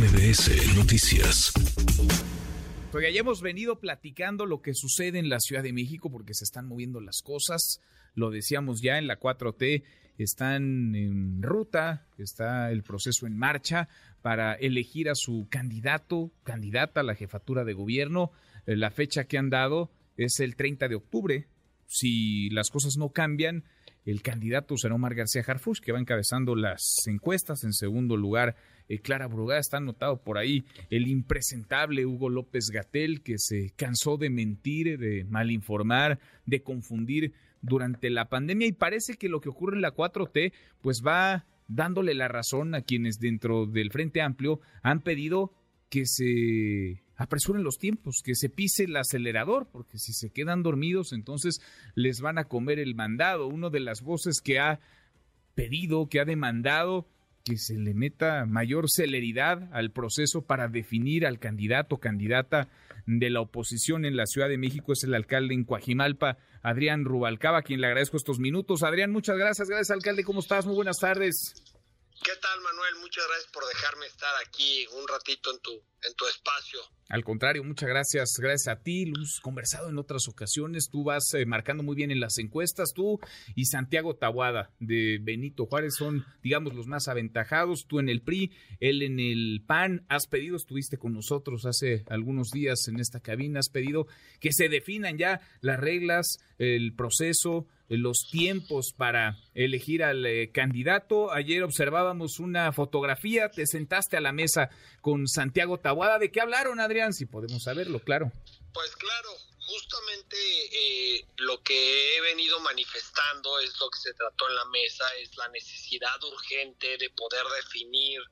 MBS Noticias. Ya hemos venido platicando lo que sucede en la Ciudad de México porque se están moviendo las cosas. Lo decíamos ya en la 4T, están en ruta, está el proceso en marcha para elegir a su candidato, candidata a la jefatura de gobierno. Eh, la fecha que han dado es el 30 de octubre. Si las cosas no cambian, el candidato será Omar García Harfuch, que va encabezando las encuestas. En segundo lugar, eh, Clara Brugada. Está anotado por ahí el impresentable Hugo López Gatel, que se cansó de mentir, de malinformar, de confundir durante la pandemia. Y parece que lo que ocurre en la 4T, pues va dándole la razón a quienes dentro del Frente Amplio han pedido que se apresuren los tiempos, que se pise el acelerador, porque si se quedan dormidos, entonces les van a comer el mandado. Una de las voces que ha pedido, que ha demandado que se le meta mayor celeridad al proceso para definir al candidato o candidata de la oposición en la Ciudad de México es el alcalde en Coajimalpa, Adrián Rubalcaba, quien le agradezco estos minutos. Adrián, muchas gracias. Gracias, alcalde. ¿Cómo estás? Muy buenas tardes. ¿Qué tal, Manuel? Muchas gracias por dejarme estar aquí un ratito en tu, en tu espacio. Al contrario, muchas gracias. Gracias a ti, Luz. Conversado en otras ocasiones. Tú vas eh, marcando muy bien en las encuestas. Tú y Santiago Tabuada de Benito Juárez son, digamos, los más aventajados. Tú en el PRI, él en el PAN. Has pedido, estuviste con nosotros hace algunos días en esta cabina. Has pedido que se definan ya las reglas, el proceso los tiempos para elegir al eh, candidato. Ayer observábamos una fotografía, te sentaste a la mesa con Santiago Tabuada. ¿De qué hablaron, Adrián? Si podemos saberlo, claro. Pues claro, justamente eh, lo que he venido manifestando es lo que se trató en la mesa, es la necesidad urgente de poder definir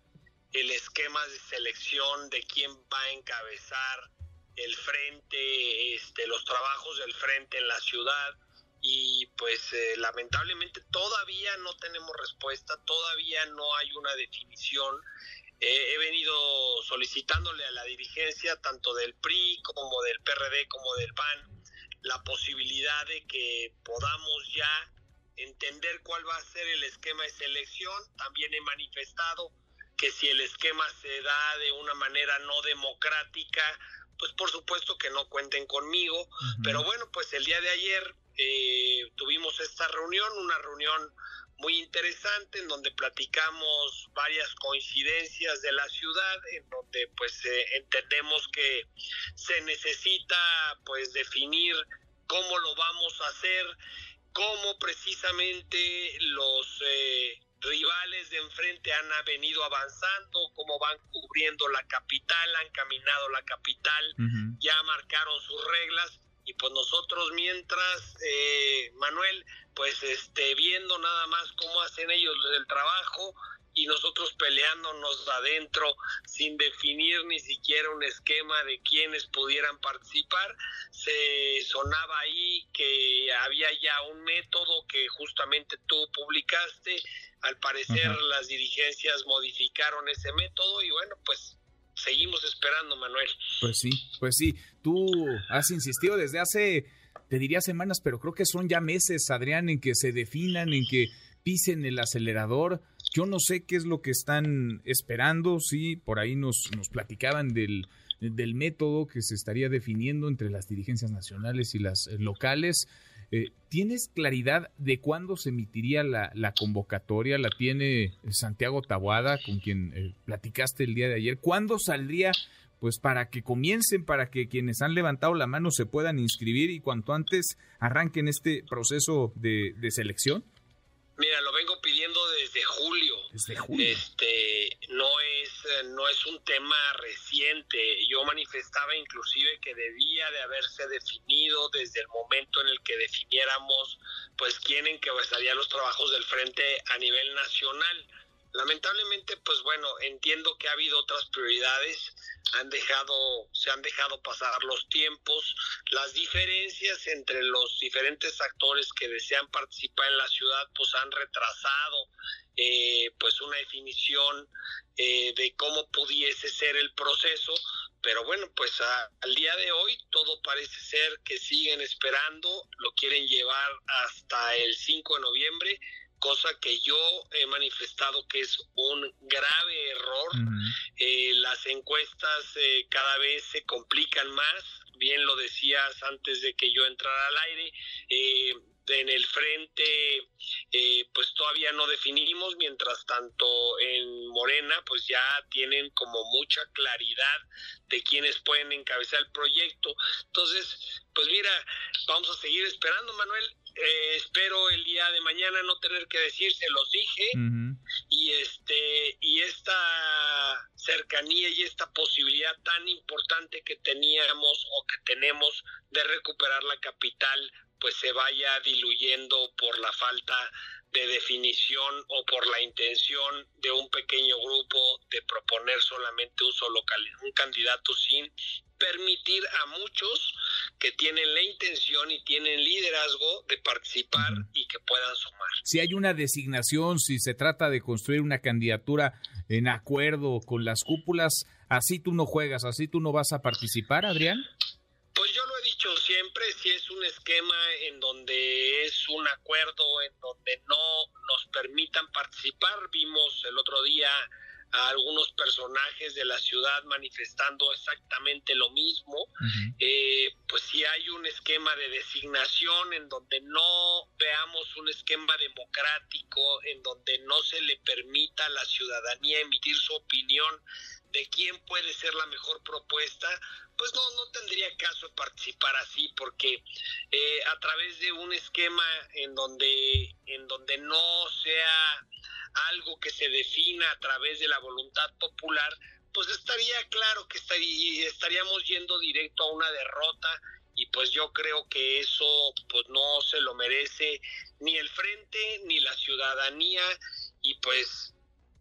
el esquema de selección de quién va a encabezar el frente, este, los trabajos del frente en la ciudad y pues eh, lamentablemente todavía no tenemos respuesta, todavía no hay una definición. Eh, he venido solicitándole a la dirigencia tanto del PRI como del PRD como del PAN la posibilidad de que podamos ya entender cuál va a ser el esquema de selección. También he manifestado que si el esquema se da de una manera no democrática, pues por supuesto que no cuenten conmigo. Pero bueno, pues el día de ayer eh, tuvimos esta reunión, una reunión muy interesante en donde platicamos varias coincidencias de la ciudad, en donde pues eh, entendemos que se necesita pues definir cómo lo vamos a hacer, cómo precisamente los eh, rivales de enfrente han venido avanzando, cómo van cubriendo la capital, han caminado la capital, ya marcaron sus reglas y pues nosotros mientras eh, Manuel pues este viendo nada más cómo hacen ellos el trabajo y nosotros peleándonos adentro sin definir ni siquiera un esquema de quienes pudieran participar se sonaba ahí que había ya un método que justamente tú publicaste. Al parecer las dirigencias modificaron ese método y bueno pues seguimos esperando, Manuel. Pues sí, pues sí. Tú has insistido desde hace, te diría semanas, pero creo que son ya meses, Adrián, en que se definan, en que pisen el acelerador. Yo no sé qué es lo que están esperando, sí, por ahí nos, nos platicaban del, del método que se estaría definiendo entre las dirigencias nacionales y las locales. Eh, ¿Tienes claridad de cuándo se emitiría la, convocatoria? ¿La tiene Santiago Tabuada, con quien eh, platicaste el día de ayer? ¿Cuándo saldría? Pues para que comiencen, para que quienes han levantado la mano se puedan inscribir y cuanto antes arranquen este proceso de selección. Mira, lo vengo pidiendo desde julio. Desde julio. Este, no es un tema reciente. Yo manifestaba inclusive que debía de haberse definido desde el momento en el que definiéramos, pues, quién encabezaría los trabajos del frente a nivel nacional. Lamentablemente, pues bueno, entiendo que ha habido otras prioridades han dejado, se han dejado pasar los tiempos, las diferencias entre los diferentes actores que desean participar en la ciudad, pues han retrasado eh, pues una definición eh, de cómo pudiese ser el proceso, pero bueno, pues al día de hoy todo parece ser que siguen esperando, lo quieren llevar hasta el 5 de noviembre, cosa que yo he manifestado que es un grave error. Eh, las encuestas eh, cada vez se complican más, bien lo decías antes de que yo entrara al aire. Eh, en el frente pues todavía no definimos, mientras tanto en Morena pues ya tienen como mucha claridad de quiénes pueden encabezar el proyecto. Entonces, pues mira, vamos a seguir esperando, Manuel. Eh, espero el día de mañana no tener que decir, se los dije, y este, y esta cercanía y esta posibilidad tan importante que teníamos o que tenemos de recuperar la capital, pues se vaya diluyendo por la falta de definición o por la intención de un pequeño grupo de proponer solamente un solo un candidato sin permitir a muchos que tienen la intención y tienen liderazgo de participar y que puedan sumar. Si hay una designación, si se trata de construir una candidatura en acuerdo con las cúpulas, así tú no juegas, así tú no vas a participar, Adrián. Pues yo lo he dicho siempre, si es un esquema en donde es un acuerdo, en donde no nos permitan participar, vimos el otro día a algunos personajes de la ciudad manifestando exactamente lo mismo, eh, pues si hay un esquema de designación en donde no veamos un esquema democrático, en donde no se le permita a la ciudadanía emitir su opinión de quién puede ser la mejor propuesta, pues no, no tendría caso participar así, porque eh, a través de un esquema en donde, en donde no sea algo que se defina a través de la voluntad popular, pues estaría claro que estaríamos yendo directo a una derrota y pues yo creo que eso pues no se lo merece ni el frente ni la ciudadanía y pues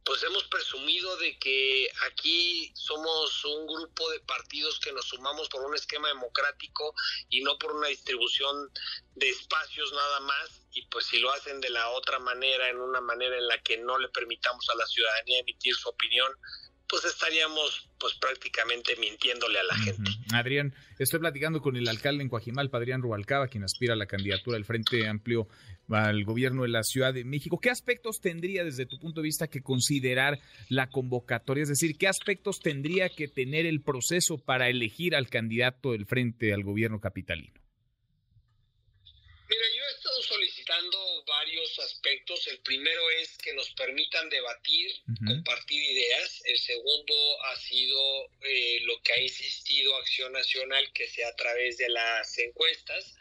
pues hemos presumido de que aquí somos un grupo de partidos que nos sumamos por un esquema democrático y no por una distribución de espacios nada más y pues si lo hacen de la otra manera, en una manera en la que no le permitamos a la ciudadanía emitir su opinión, pues estaríamos pues prácticamente mintiéndole a la gente. Adrián, estoy platicando con el alcalde en Coajimalpa, Adrián Rubalcaba, quien aspira a la candidatura del Frente Amplio al gobierno de la Ciudad de México. ¿Qué aspectos tendría desde tu punto de vista que considerar la convocatoria? Es decir, ¿qué aspectos tendría que tener el proceso para elegir al candidato del Frente al gobierno capitalino? Mira, yo he estado solicitando varios aspectos. El primero es que nos permitan debatir, compartir ideas. El segundo ha sido eh, lo que ha insistido Acción Nacional, que sea a través de las encuestas.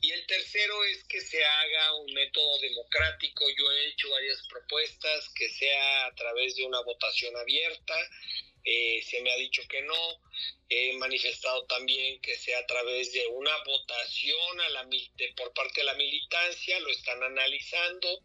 Y el tercero es que se haga un método democrático. Yo he hecho varias propuestas, que sea a través de una votación abierta. Eh, se me ha dicho que no. He manifestado también que sea a través de una votación a la, por parte de la militancia, lo están analizando.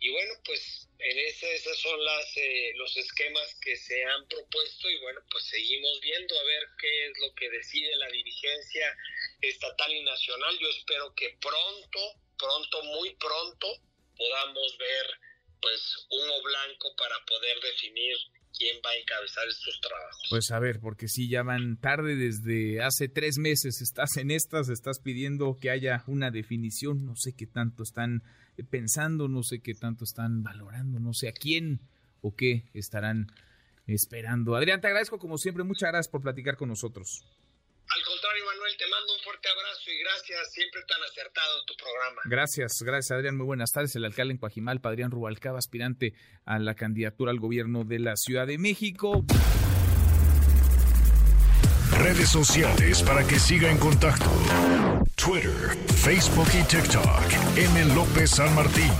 Y bueno, pues en ese, esos son eh, los esquemas que se han propuesto y bueno, pues seguimos viendo a ver qué es lo que decide la dirigencia estatal y nacional. Yo espero que pronto, pronto, muy pronto, podamos ver pues humo blanco para poder definir quién va a encabezar estos trabajos. Pues a ver, porque si ya van tarde desde hace tres meses, estás en estas, estás pidiendo que haya una definición, no sé qué tanto están pensando, no sé qué tanto están valorando, no sé a quién o qué estarán esperando. Adrián, te agradezco como siempre, muchas gracias por platicar con nosotros. Contrario, Manuel, te mando un fuerte abrazo y gracias, siempre tan acertado tu programa. Gracias, gracias Adrián, muy buenas tardes. El alcalde en Coajimalpa, Adrián Rubalcaba, aspirante a la candidatura al gobierno de la Ciudad de México. Redes sociales para que siga en contacto: Twitter, Facebook y TikTok. M. López San Martín.